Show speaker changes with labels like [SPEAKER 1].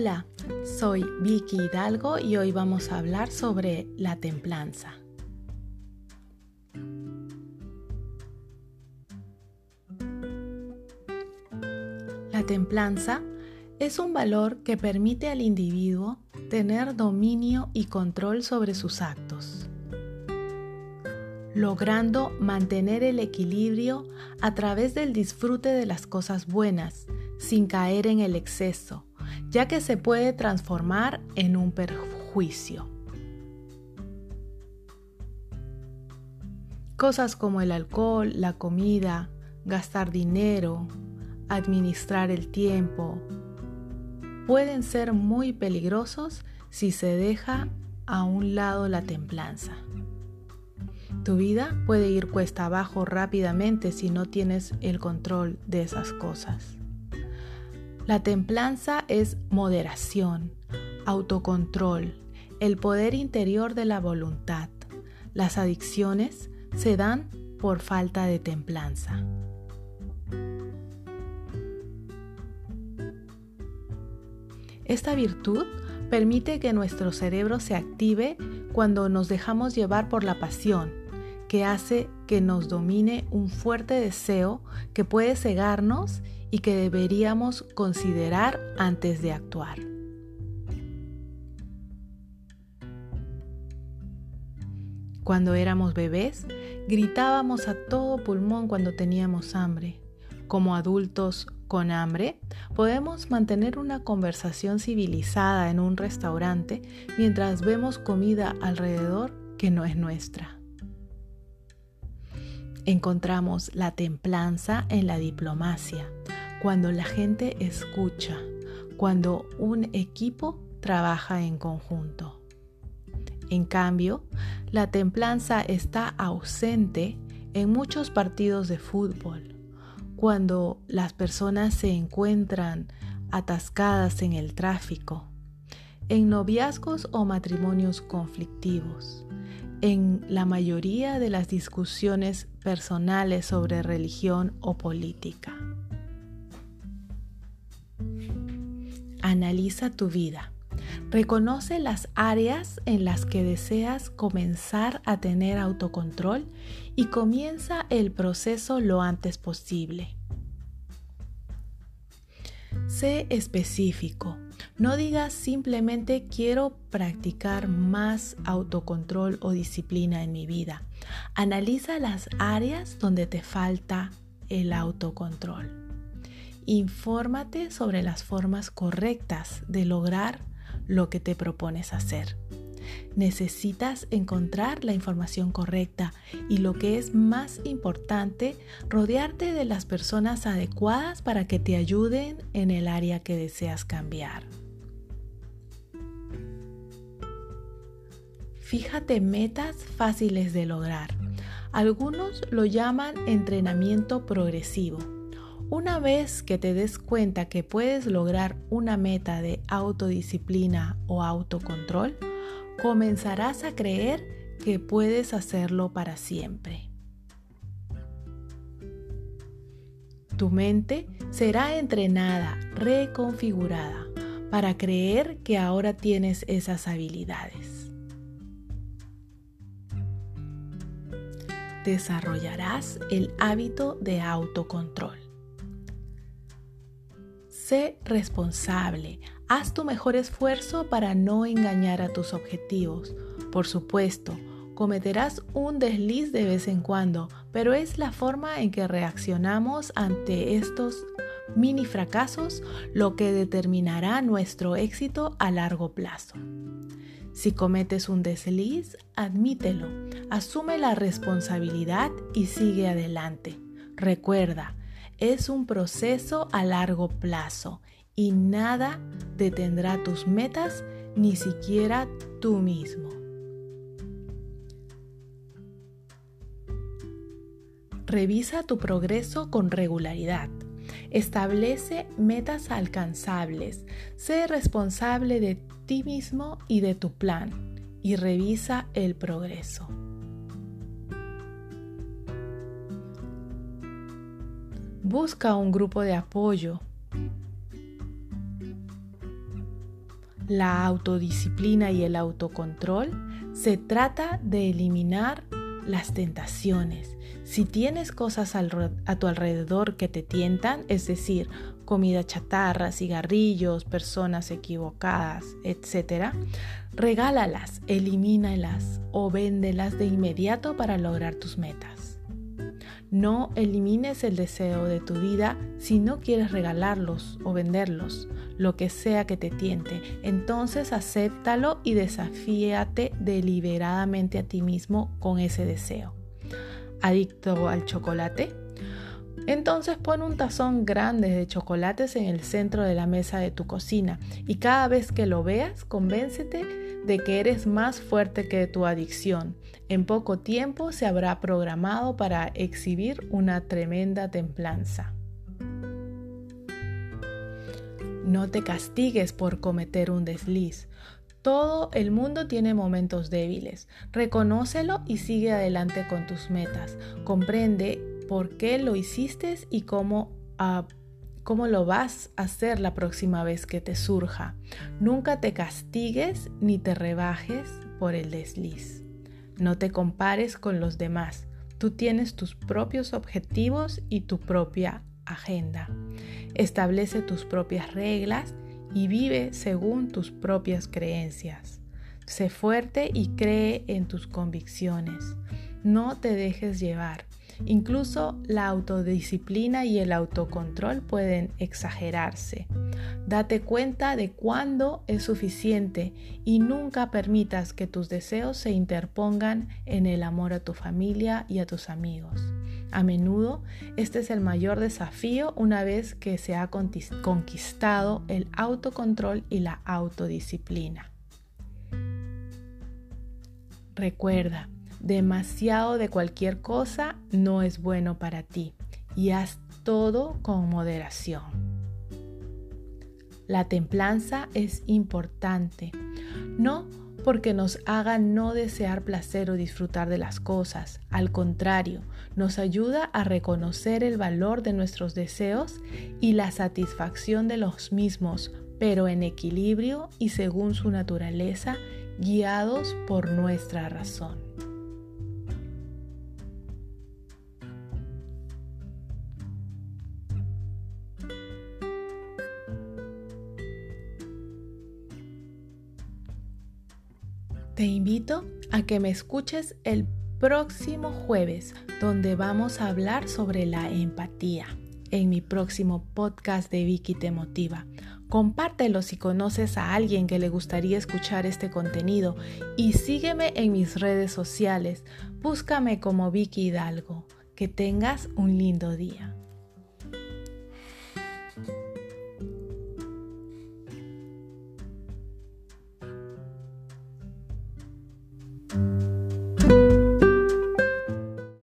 [SPEAKER 1] Hola, soy Vicky Hidalgo y hoy vamos a hablar sobre la templanza. La templanza es un valor que permite al individuo tener dominio y control sobre sus actos, logrando mantener el equilibrio a través del disfrute de las cosas buenas, sin caer en el exceso, ya que se puede transformar en un perjuicio. Cosas como el alcohol, la comida, gastar dinero, administrar el tiempo, pueden ser muy peligrosos si se deja a un lado la templanza. Tu vida puede ir cuesta abajo rápidamente si no tienes el control de esas cosas. La templanza es moderación, autocontrol, el poder interior de la voluntad. Las adicciones se dan por falta de templanza. Esta virtud permite que nuestro cerebro se active cuando nos dejamos llevar por la pasión, que hace que nos domine un fuerte deseo que puede cegarnos y que deberíamos considerar antes de actuar. Cuando éramos bebés, gritábamos a todo pulmón cuando teníamos hambre. Como adultos con hambre, podemos mantener una conversación civilizada en un restaurante mientras vemos comida alrededor que no es nuestra. Encontramos la templanza en la diplomacia, cuando la gente escucha, cuando un equipo trabaja en conjunto. En cambio, la templanza está ausente en muchos partidos de fútbol, cuando las personas se encuentran atascadas en el tráfico, en noviazgos o matrimonios conflictivos, en la mayoría de las discusiones personales sobre religión o política. Analiza tu vida. Reconoce las áreas en las que deseas comenzar a tener autocontrol y comienza el proceso lo antes posible. Sé específico. No digas simplemente quiero practicar más autocontrol o disciplina en mi vida. Analiza las áreas donde te falta el autocontrol. Infórmate sobre las formas correctas de lograr lo que te propones hacer. Necesitas encontrar la información correcta y lo que es más importante, rodearte de las personas adecuadas para que te ayuden en el área que deseas cambiar. Fíjate metas fáciles de lograr. Algunos lo llaman entrenamiento progresivo una vez que te des cuenta que puedes lograr una meta de autodisciplina o autocontrol, comenzarás a creer que puedes hacerlo para siempre. Tu mente será entrenada, reconfigurada, para creer que ahora tienes esas habilidades. Desarrollarás el hábito de autocontrol. Sé responsable. Haz tu mejor esfuerzo para no engañar a tus objetivos. Por supuesto, cometerás un desliz de vez en cuando, pero es la forma en que reaccionamos ante estos mini fracasos lo que determinará nuestro éxito a largo plazo. Si cometes un desliz, admítelo, asume la responsabilidad y sigue adelante. Recuerda, es un proceso a largo plazo y nada detendrá tus metas, ni siquiera tú mismo. Revisa tu progreso con regularidad. Establece metas alcanzables. Sé responsable de ti mismo y de tu plan y revisa el progreso. Busca un grupo de apoyo. la autodisciplina y el autocontrol, se trata de eliminar las tentaciones. Si tienes cosas a tu alrededor que te tientan, es decir, comida chatarra, cigarrillos, personas equivocadas, etc., regálalas, elimínalas o véndelas de inmediato para lograr tus metas. No elimines el deseo de tu vida si no quieres regalarlos o venderlos, lo que sea que te tiente. Entonces acéptalo y desafíate deliberadamente a ti mismo con ese deseo. ¿Adicto al chocolate? Entonces pon un tazón grande de chocolates en el centro de la mesa de tu cocina y cada vez que lo veas, convéncete de que eres más fuerte que tu adicción. En poco tiempo se habrá programado para exhibir una tremenda templanza. No te castigues por cometer un desliz. Todo el mundo tiene momentos débiles. Reconócelo y sigue adelante con tus metas. Comprende por qué lo hiciste y cómo uh, cómo lo vas a hacer la próxima vez que te surja. Nunca te castigues ni te rebajes por el desliz. No te compares con los demás. Tú tienes tus propios objetivos y tu propia agenda. Establece tus propias reglas y vive según tus propias creencias. Sé fuerte y cree en tus convicciones. No te dejes llevar. Incluso la autodisciplina y el autocontrol pueden exagerarse. Date cuenta de cuándo es suficiente y nunca permitas que tus deseos se interpongan en el amor a tu familia y a tus amigos. A menudo este es el mayor desafío una vez que se ha conquistado el autocontrol y la autodisciplina. Recuerda, Demasiado de cualquier cosa no es bueno para ti y haz todo con moderación. La templanza es importante, no porque nos haga no desear placer o disfrutar de las cosas, al contrario, nos ayuda a reconocer el valor de nuestros deseos y la satisfacción de los mismos, pero en equilibrio y según su naturaleza, guiados por nuestra razón. Te invito a que me escuches el próximo jueves, donde vamos a hablar sobre la empatía. En mi próximo podcast de Vicky Te Motiva. Compártelo si conoces a alguien que le gustaría escuchar este contenido y sígueme en mis redes sociales. Búscame como Vicky Hidalgo. Que tengas un lindo día.